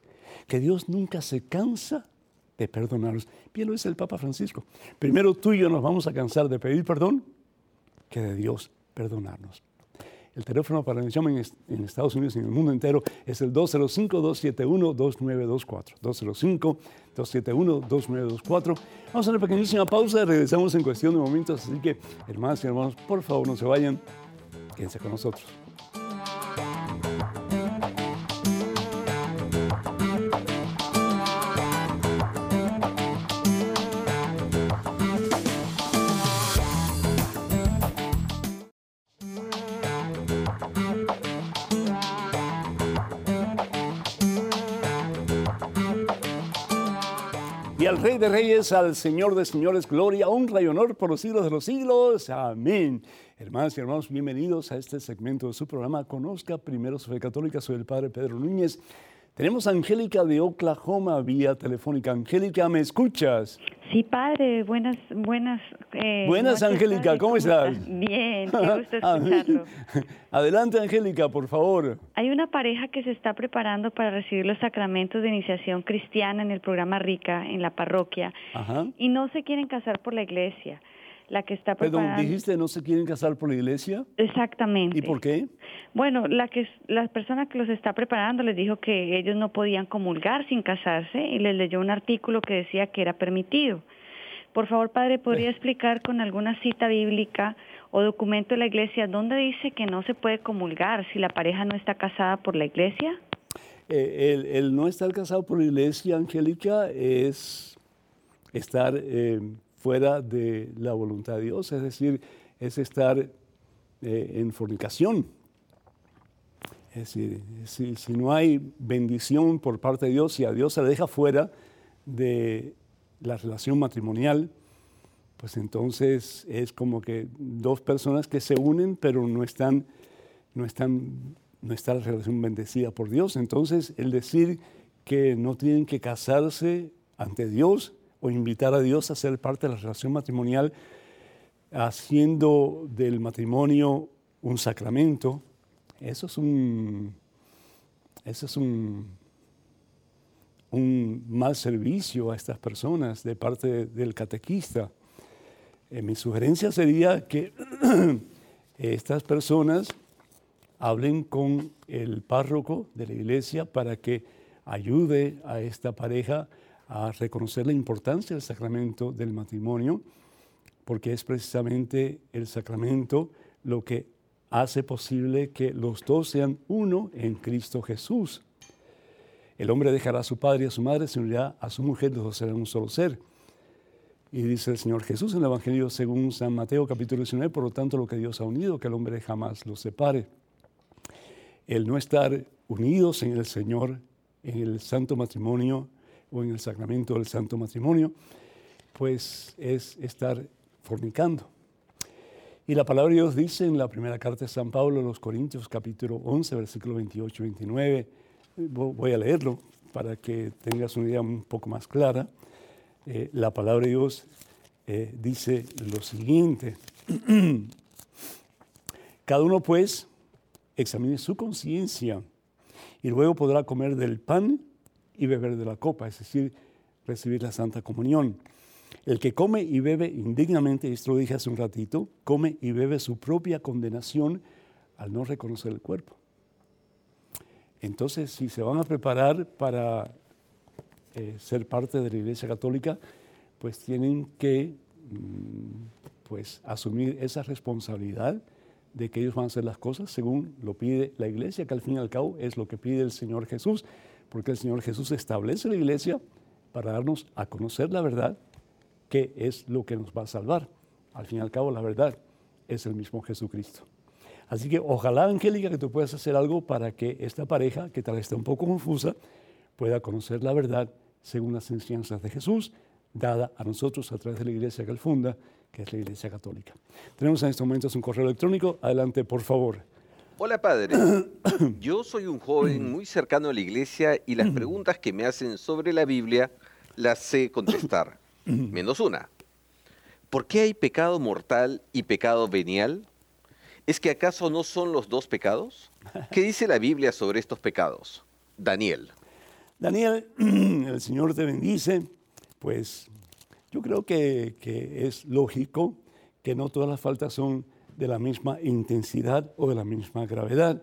que Dios nunca se cansa de perdonarnos. Bien lo dice el Papa Francisco. Primero tú y yo nos vamos a cansar de pedir perdón que de Dios perdonarnos. El teléfono para que llamen en Estados Unidos y en el mundo entero es el 205-271-2924. 205-271-2924. Vamos a una pequeñísima pausa y regresamos en cuestión de momentos. Así que, hermanas y hermanos, por favor, no se vayan. Quédense con nosotros. Rey de Reyes, al Señor de Señores, gloria, honra y honor por los siglos de los siglos. Amén. Hermanas y hermanos, bienvenidos a este segmento de su programa Conozca Primero su Fe Católica. Soy el Padre Pedro Núñez. Tenemos a Angélica de Oklahoma vía telefónica. Angélica, ¿me escuchas? Sí, padre, buenas, buenas. Eh, buenas, Angélica, ¿cómo, estás? Bien, qué gusto escucharlo. Adelante, Angélica, por favor. Hay una pareja que se está preparando para recibir los sacramentos de iniciación cristiana en el programa Rica, en la parroquia, y no se quieren casar por la iglesia la que está preparando. Perdón, dijiste no se quieren casar por la iglesia. Exactamente. ¿Y por qué? Bueno, la que la persona que los está preparando les dijo que ellos no podían comulgar sin casarse y les leyó un artículo que decía que era permitido. Por favor, padre, ¿podría explicar con alguna cita bíblica o documento de la iglesia dónde dice que no se puede comulgar si la pareja no está casada por la iglesia? Eh, el, no estar casado por la iglesia, Angélica, es estar eh, fuera de la voluntad de Dios, es decir, es estar eh, en fornicación. Es decir, si, no hay bendición por parte de Dios, y a Dios se le deja fuera de la relación matrimonial, pues entonces es como que dos personas que se unen, pero no están, no están, no está la relación bendecida por Dios. Entonces, el decir que no tienen que casarse ante Dios o invitar a Dios a ser parte de la relación matrimonial, haciendo del matrimonio un sacramento, eso es un, eso es un, un mal servicio a estas personas de parte del catequista. Eh, mi sugerencia sería que estas personas hablen con el párroco de la iglesia para que ayude a esta pareja a reconocer la importancia del sacramento del matrimonio, porque es precisamente el sacramento lo que hace posible que los dos sean uno en Cristo Jesús. El hombre dejará a su padre y a su madre, se unirá a su mujer, los dos serán un solo ser. Y dice el Señor Jesús en el Evangelio según San Mateo capítulo 19, por lo tanto lo que Dios ha unido, que el hombre jamás lo separe. El no estar unidos en el Señor, en el santo matrimonio, o en el sacramento del santo matrimonio, pues es estar fornicando. Y la palabra de Dios dice en la primera carta de San Pablo a los Corintios, capítulo 11, versículo 28 29, voy a leerlo para que tengas una idea un poco más clara. Eh, la palabra de Dios eh, dice lo siguiente. Cada uno pues examine su conciencia y luego podrá comer del pan y beber de la copa, es decir, recibir la Santa Comunión. El que come y bebe indignamente, esto lo dije hace un ratito, come y bebe su propia condenación al no reconocer el cuerpo. Entonces, si se van a preparar para eh, ser parte de la Iglesia Católica, pues tienen que mm, pues, asumir esa responsabilidad de que ellos van a hacer las cosas según lo pide la Iglesia, que al fin y al cabo es lo que pide el Señor Jesús porque el Señor Jesús establece la iglesia para darnos a conocer la verdad, que es lo que nos va a salvar. Al fin y al cabo, la verdad es el mismo Jesucristo. Así que ojalá, Angélica, que tú puedas hacer algo para que esta pareja, que tal vez esté un poco confusa, pueda conocer la verdad según las enseñanzas de Jesús, dada a nosotros a través de la iglesia que él funda, que es la Iglesia Católica. Tenemos en estos momentos un correo electrónico. Adelante, por favor. Hola padre, yo soy un joven muy cercano a la iglesia y las preguntas que me hacen sobre la Biblia las sé contestar, menos una. ¿Por qué hay pecado mortal y pecado venial? ¿Es que acaso no son los dos pecados? ¿Qué dice la Biblia sobre estos pecados? Daniel. Daniel, el Señor te bendice. Pues yo creo que, que es lógico que no todas las faltas son de la misma intensidad o de la misma gravedad.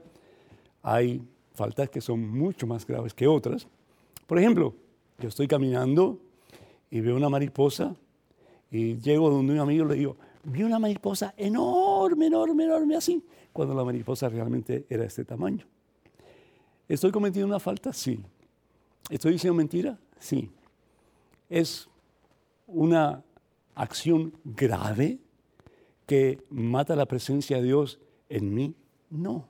Hay faltas que son mucho más graves que otras. Por ejemplo, yo estoy caminando y veo una mariposa y llego donde un amigo y le digo, vi una mariposa enorme, enorme, enorme así, cuando la mariposa realmente era de este tamaño. ¿Estoy cometiendo una falta? Sí. ¿Estoy diciendo mentira? Sí. ¿Es una acción grave que mata la presencia de Dios en mí? No.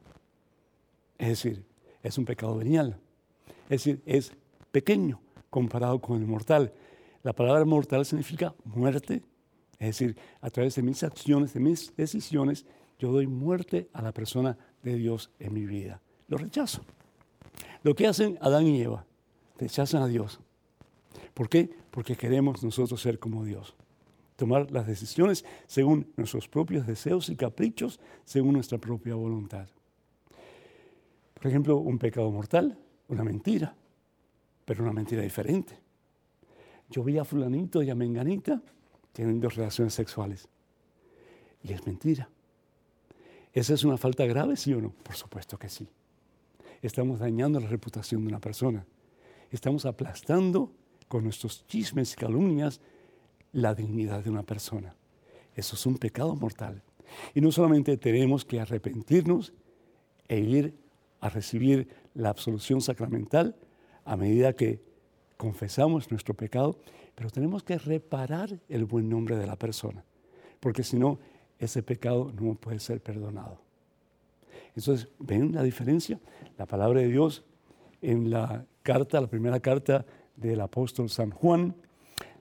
Es decir, es un pecado venial. Es decir, es pequeño comparado con el mortal. La palabra mortal significa muerte. Es decir, a través de mis acciones, de mis decisiones, yo doy muerte a la persona de Dios en mi vida. Lo rechazo. Lo que hacen Adán y Eva, rechazan a Dios. ¿Por qué? Porque queremos nosotros ser como Dios. Tomar las decisiones según nuestros propios deseos y caprichos, según nuestra propia voluntad. Por ejemplo, un pecado mortal, una mentira, pero una mentira diferente. Yo vi a fulanito y a menganita teniendo relaciones sexuales. Y es mentira. ¿Esa es una falta grave, sí o no? Por supuesto que sí. Estamos dañando la reputación de una persona. Estamos aplastando con nuestros chismes y calumnias la dignidad de una persona. Eso es un pecado mortal. Y no solamente tenemos que arrepentirnos e ir a recibir la absolución sacramental a medida que confesamos nuestro pecado, pero tenemos que reparar el buen nombre de la persona, porque si no, ese pecado no puede ser perdonado. Entonces, ¿ven la diferencia? La palabra de Dios en la carta, la primera carta del apóstol San Juan,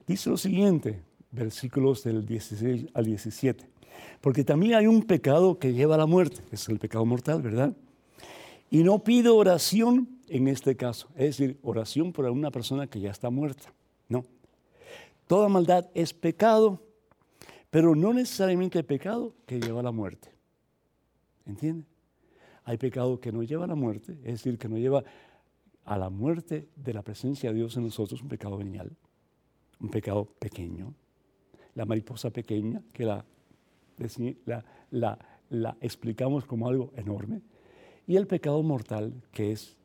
dice lo siguiente, versículos del 16 al 17. Porque también hay un pecado que lleva a la muerte, es el pecado mortal, ¿verdad? Y no pido oración en este caso, es decir, oración por una persona que ya está muerta. No. Toda maldad es pecado, pero no necesariamente el pecado que lleva a la muerte. ¿Entiende? Hay pecado que no lleva a la muerte, es decir, que no lleva a la muerte de la presencia de Dios en nosotros, un pecado venial, un pecado pequeño. La mariposa pequeña, que la, la, la explicamos como algo enorme, y el pecado mortal, que es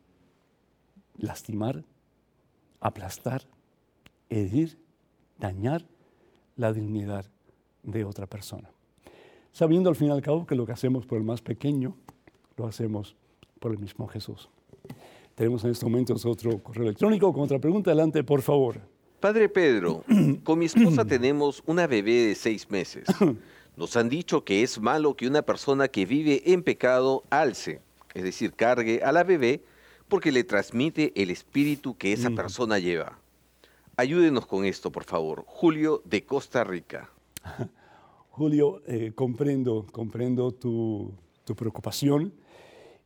lastimar, aplastar, herir, dañar la dignidad de otra persona. Sabiendo al fin y al cabo que lo que hacemos por el más pequeño, lo hacemos por el mismo Jesús. Tenemos en estos momentos otro correo electrónico con otra pregunta. Adelante, por favor. Padre Pedro, con mi esposa tenemos una bebé de seis meses. Nos han dicho que es malo que una persona que vive en pecado alce, es decir, cargue a la bebé porque le transmite el espíritu que esa mm. persona lleva. Ayúdenos con esto, por favor. Julio de Costa Rica. Julio, eh, comprendo, comprendo tu, preocupación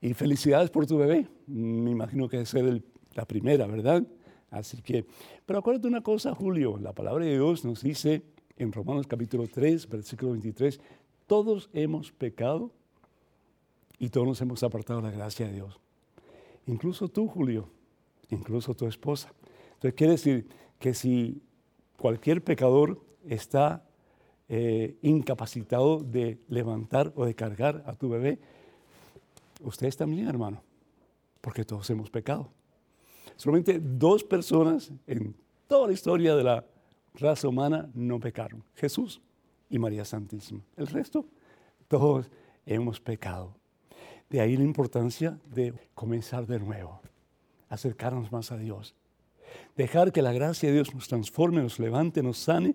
y felicidades por tu bebé. Me imagino que es ser la primera, ¿verdad? Así que, pero acuérdate una cosa, Julio, la palabra de Dios nos dice en Romanos capítulo 3, versículo 23, todos hemos pecado y todos nos hemos apartado de la gracia de Dios incluso tú, Julio, incluso tu esposa. Entonces quiere decir que si cualquier pecador está eh, incapacitado de levantar o de cargar a tu bebé, ustedes también, hermano, porque todos hemos pecado. Solamente dos personas en toda la historia de la raza humana no pecaron, Jesús y María Santísima. El resto, todos hemos pecado. De ahí la importancia de comenzar de nuevo, acercarnos más a Dios. Dejar que la gracia de Dios nos transforme, nos levante, nos sane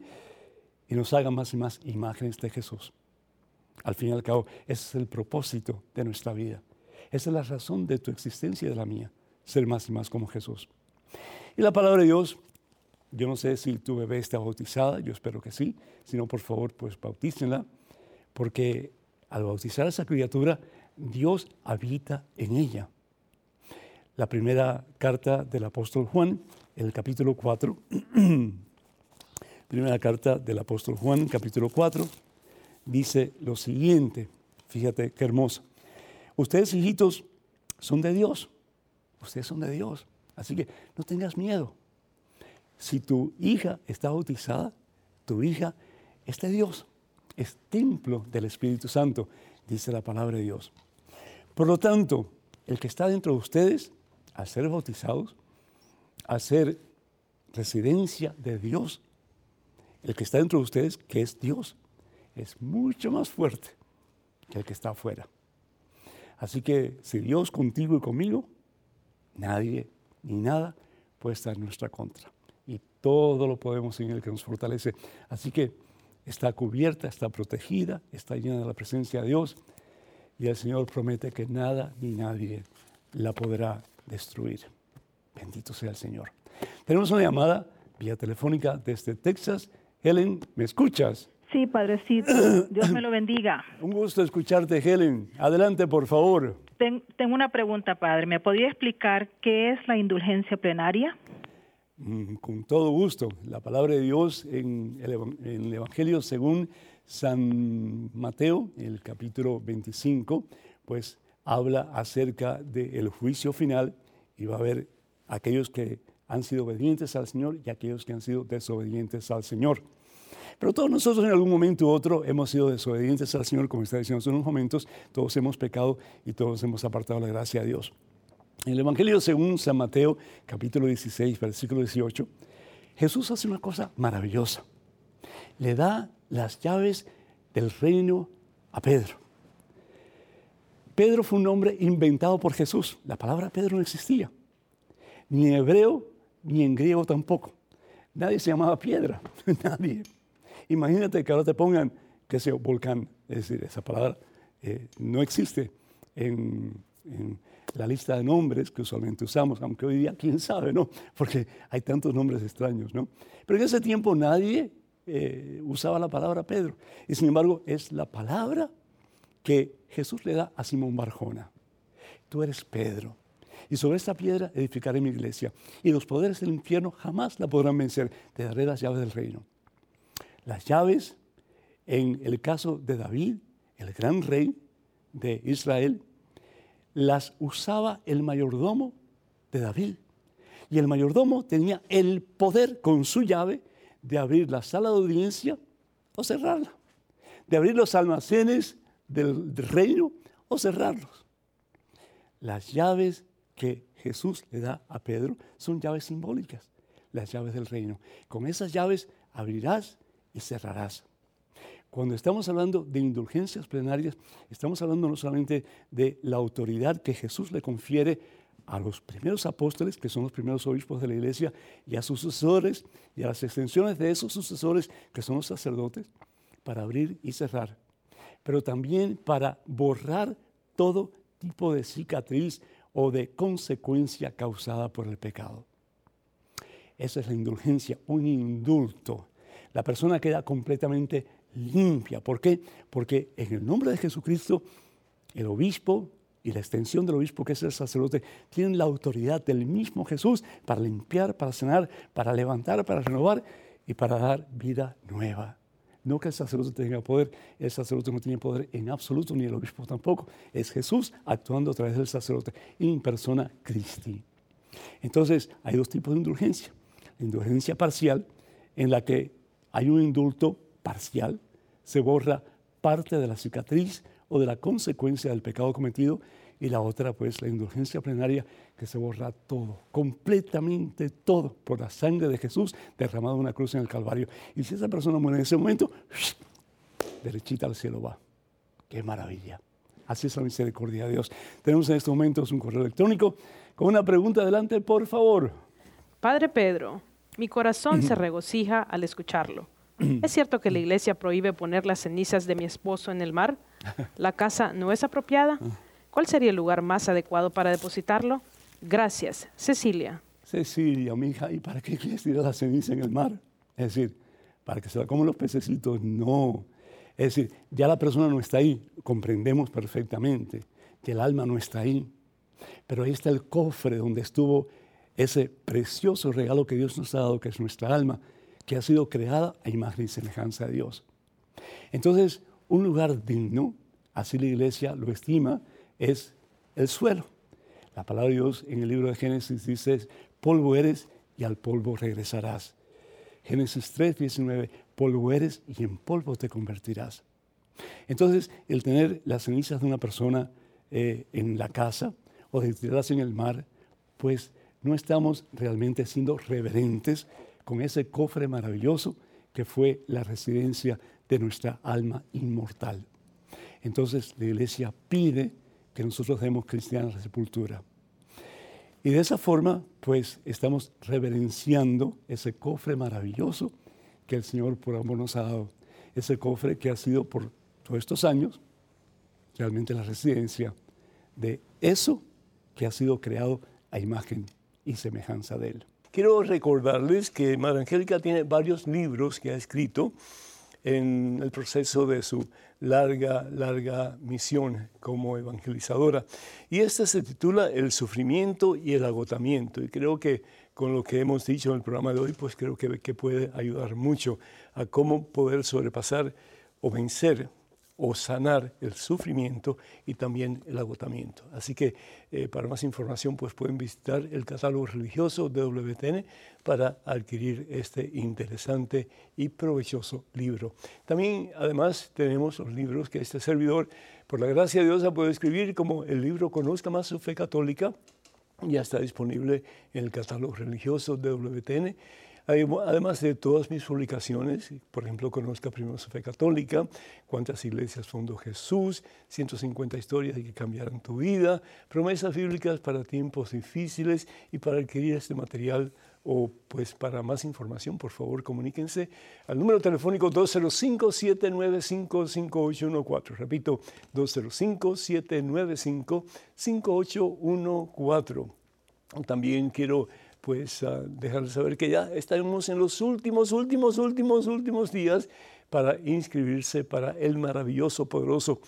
y nos haga más y más imágenes de Jesús. Al fin y al cabo, ese es el propósito de nuestra vida. Esa es la razón de tu existencia y de la mía, ser más y más como Jesús. Y la palabra de Dios, yo no sé si tu bebé está bautizada, yo espero que sí. Si no, por favor, pues bautícenla, porque al bautizar a esa criatura, Dios habita en ella. La primera carta del apóstol Juan, el capítulo 4, primera carta del apóstol Juan, capítulo 4, dice lo siguiente, fíjate qué hermoso. Ustedes, hijitos, son de Dios, ustedes son de Dios, así que no tengas miedo. Si tu hija está bautizada, tu hija es de Dios, es templo del Espíritu Santo dice la palabra de Dios. Por lo tanto, el que está dentro de ustedes, al ser bautizados, al ser residencia de Dios, el que está dentro de ustedes, que es Dios, es mucho más fuerte que el que está afuera. Así que si Dios contigo y conmigo, nadie ni nada puede estar en nuestra contra. Y todo lo podemos en el que nos fortalece. Así que está cubierta, está protegida, está llena de la presencia de Dios. Y el Señor promete que nada ni nadie la podrá destruir. Bendito sea el Señor. Tenemos una llamada vía telefónica desde Texas. Helen, ¿me escuchas? Sí, Padrecito. Dios me lo bendiga. Un gusto escucharte, Helen. Adelante, por favor. Tengo una pregunta, Padre. ¿Me podría explicar qué es la indulgencia plenaria? Mm, con todo gusto. La palabra de Dios en el, en el Evangelio según San Mateo, el capítulo 25, pues habla acerca del juicio final y va a haber aquellos que han sido obedientes al Señor y aquellos que han sido desobedientes al Señor. Pero todos nosotros en algún momento u otro hemos sido desobedientes al Señor, como está diciendo en unos momentos, todos hemos pecado y todos hemos apartado la gracia de Dios. En el Evangelio según San Mateo, capítulo 16, versículo 18, Jesús hace una cosa maravillosa. Le da las llaves del reino a Pedro. Pedro fue un nombre inventado por Jesús. La palabra Pedro no existía, ni en hebreo ni en griego tampoco. Nadie se llamaba piedra, nadie. Imagínate que ahora te pongan, que sea volcán, es decir, esa palabra eh, no existe en, la lista de nombres que usualmente usamos, aunque hoy día, quién sabe, ¿no? Porque hay tantos nombres extraños, ¿no? Pero en ese tiempo nadie eh, usaba la palabra Pedro. Y sin embargo, es la palabra que Jesús le da a Simón Barjona. Tú eres Pedro. Y sobre esta piedra edificaré mi iglesia. Y los poderes del infierno jamás la podrán vencer. Te daré las llaves del reino. Las llaves, en el caso de David, el gran rey de Israel, las usaba el mayordomo de David. Y el mayordomo tenía el poder con su llave de abrir la sala de audiencia o cerrarla, de abrir los almacenes del, reino o cerrarlos. Las llaves que Jesús le da a Pedro son llaves simbólicas, las llaves del reino. Con esas llaves abrirás y cerrarás. Cuando estamos hablando de indulgencias plenarias, estamos hablando no solamente de la autoridad que Jesús le confiere a los primeros apóstoles, que son los primeros obispos de la iglesia, y a sus sucesores, y a las extensiones de esos sucesores, que son los sacerdotes, para abrir y cerrar, pero también para borrar todo tipo de cicatriz o de consecuencia causada por el pecado. Esa es la indulgencia, un indulto la persona queda completamente limpia. ¿Por qué? Porque en el nombre de Jesucristo, el obispo y la extensión del obispo, que es el sacerdote, tienen la autoridad del mismo Jesús para limpiar, para sanar, para levantar, para renovar y para dar vida nueva. No que el sacerdote tenga poder, el sacerdote no tiene poder en absoluto, ni el obispo tampoco. Es Jesús actuando a través del sacerdote, en persona Christi. Entonces, hay dos tipos de indulgencia. La indulgencia parcial, en la que hay un indulto parcial, se borra parte de la cicatriz o de la consecuencia del pecado cometido y la otra pues la indulgencia plenaria que se borra todo, completamente todo por la sangre de Jesús derramada en una cruz en el Calvario. Y si esa persona muere en ese momento, derechita al cielo va. Qué maravilla. Así es la misericordia de Dios. Tenemos en estos momentos un correo electrónico con una pregunta adelante, por favor. Padre Pedro, mi corazón se regocija al escucharlo. ¿Es cierto que la iglesia prohíbe poner las cenizas de mi esposo en el mar? ¿La casa no es apropiada? ¿Cuál sería el lugar más adecuado para depositarlo? Gracias, Cecilia. Cecilia, mi hija, ¿y para qué quieres tirar la ceniza en el mar? Es decir, para que se la coman los pececitos, no. Es decir, ya la persona no está ahí, comprendemos perfectamente que el alma no está ahí. Pero ahí está el cofre donde estuvo ese precioso regalo que Dios nos ha dado, que es nuestra alma, que ha sido creada a imagen y semejanza de Dios. Entonces, un lugar digno, así la iglesia lo estima, es el suelo. La palabra de Dios en el libro de Génesis dice, polvo eres y al polvo regresarás. Génesis 3, 19, polvo eres y en polvo te convertirás. Entonces, el tener las cenizas de una persona eh, en la casa o de tirarlas en el mar, pues no estamos realmente siendo reverentes con ese cofre maravilloso que fue la residencia de nuestra alma inmortal. Entonces la iglesia pide que nosotros demos cristiana la sepultura. Y de esa forma, pues estamos reverenciando ese cofre maravilloso que el Señor por amor nos ha dado. Ese cofre que ha sido por todos estos años realmente la residencia de eso que ha sido creado a imagen y semejanza de Él. Quiero recordarles que Madre Angélica tiene varios libros que ha escrito en el proceso de su larga, larga misión como evangelizadora. Y esta se titula El sufrimiento y el agotamiento. Y creo que con lo que hemos dicho en el programa de hoy, pues creo que, que puede ayudar mucho a cómo poder sobrepasar o vencer o sanar el sufrimiento y también el agotamiento. Así que eh, para más información pues pueden visitar el catálogo religioso de WTN para adquirir este interesante y provechoso libro. También además tenemos los libros que este servidor, por la gracia de Dios, ha podido escribir como el libro Conozca más su fe católica. Ya está disponible en el catálogo religioso de WTN Además de todas mis publicaciones, por ejemplo, Conozca Primero su Católica, Cuántas Iglesias fundó Jesús, 150 historias que cambiarán tu vida, promesas bíblicas para tiempos difíciles y para adquirir este material o pues para más información, por favor, comuníquense al número telefónico 205-795-5814. Repito, 205-795-5814. También quiero pues uh, dejarles saber que ya estamos en los últimos, últimos, últimos, últimos días para inscribirse para el maravilloso, poderoso,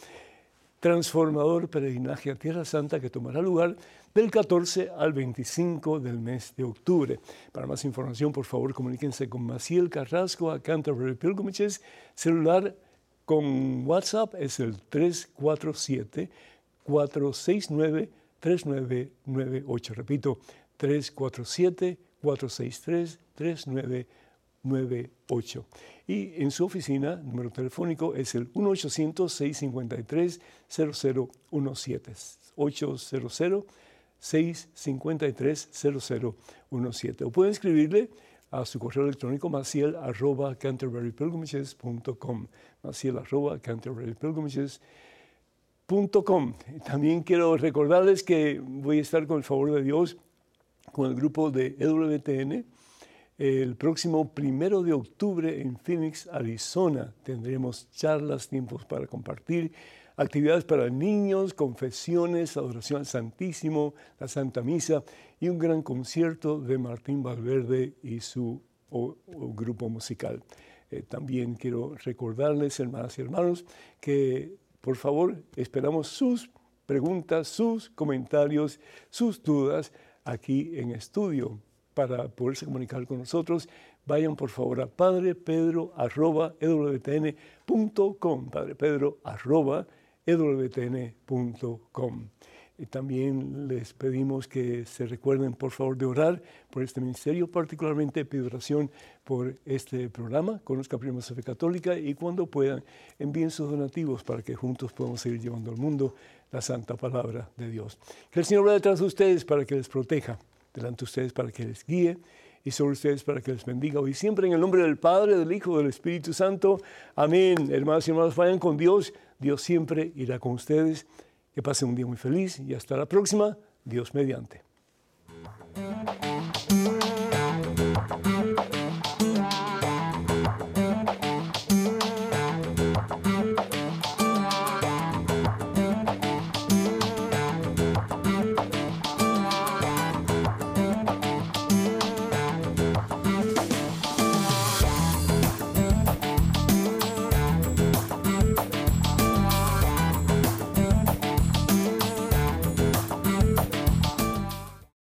transformador peregrinaje a Tierra Santa que tomará lugar del 14 al 25 del mes de octubre. Para más información, por favor, comuníquense con Maciel Carrasco a Canterbury Pilgrimages. Celular con WhatsApp es el 347 469 3998. Repito, 347-463-3998. Y en su oficina, número telefónico es el 1-800-653-0017. 800-653-0017. O pueden escribirle a su correo electrónico maciel arroba canterburypilgrimages.com maciel arroba canterburypilgrimages.com También quiero recordarles que voy a estar con el favor de Dios con el grupo de EWTN. El próximo primero de octubre en Phoenix, Arizona, tendremos charlas, tiempos para compartir, actividades para niños, confesiones, adoración al Santísimo, la Santa Misa y un gran concierto de Martín Valverde y su grupo musical. Eh, también quiero recordarles, hermanas y hermanos, que por favor esperamos sus preguntas, sus comentarios, sus dudas aquí en estudio. Para poderse comunicar con nosotros, vayan por favor a padrepedro.ewtn.com, padrepedro.ewtn.com. Y también les pedimos que se recuerden, por favor, de orar por este ministerio. Particularmente pido oración por este programa, Conozca Primera Fe Católica, y cuando puedan, envíen sus donativos para que juntos podamos seguir llevando al mundo la santa palabra de Dios. Que el Señor vaya detrás de ustedes para que les proteja, delante de ustedes para que les guíe y sobre ustedes para que les bendiga hoy siempre en el nombre del Padre, del Hijo, del Espíritu Santo. Amén. Hermanos y hermanas, vayan con Dios. Dios siempre irá con ustedes. Que pasen un día muy feliz y hasta la próxima. Dios mediante.